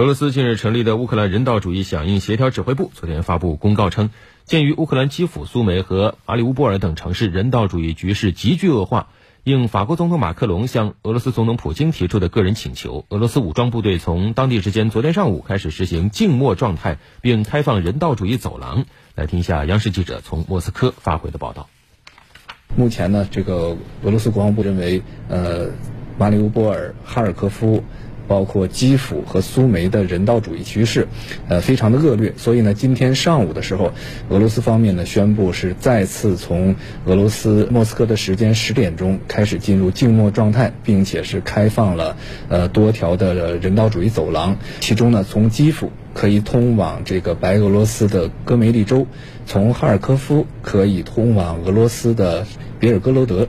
俄罗斯近日成立的乌克兰人道主义响应协调指挥部昨天发布公告称，鉴于乌克兰基辅、苏梅和马里乌波尔等城市人道主义局势急剧恶化，应法国总统马克龙向俄罗斯总统普京提出的个人请求，俄罗斯武装部队从当地时间昨天上午开始实行静默状态，并开放人道主义走廊。来听一下央视记者从莫斯科发回的报道。目前呢，这个俄罗斯国防部认为，呃，马里乌波尔、哈尔科夫。包括基辅和苏梅的人道主义局势，呃，非常的恶劣。所以呢，今天上午的时候，俄罗斯方面呢宣布是再次从俄罗斯莫斯科的时间十点钟开始进入静默状态，并且是开放了呃多条的人道主义走廊。其中呢，从基辅可以通往这个白俄罗斯的戈梅利州，从哈尔科夫可以通往俄罗斯的别尔哥罗德。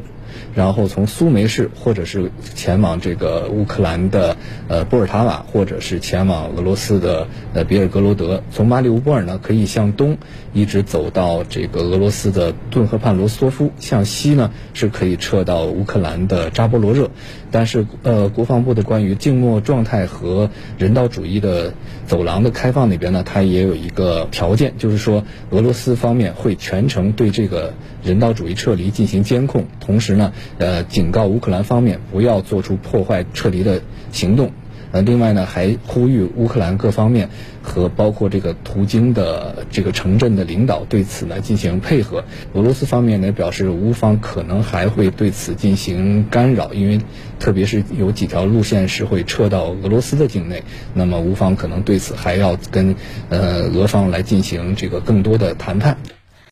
然后从苏梅市，或者是前往这个乌克兰的呃波尔塔瓦，或者是前往俄罗斯的呃别尔格罗德。从马里乌波尔呢，可以向东一直走到这个俄罗斯的顿河畔罗斯托夫，向西呢是可以撤到乌克兰的扎波罗热。但是呃，国防部的关于静默状态和人道主义的走廊的开放那边呢，它也有一个条件，就是说俄罗斯方面会全程对这个人道主义撤离进行监控，同时呢呢。呃，警告乌克兰方面不要做出破坏撤离的行动。呃，另外呢，还呼吁乌克兰各方面和包括这个途经的这个城镇的领导对此呢进行配合。俄罗斯方面呢表示，乌方可能还会对此进行干扰，因为特别是有几条路线是会撤到俄罗斯的境内，那么乌方可能对此还要跟呃俄方来进行这个更多的谈判。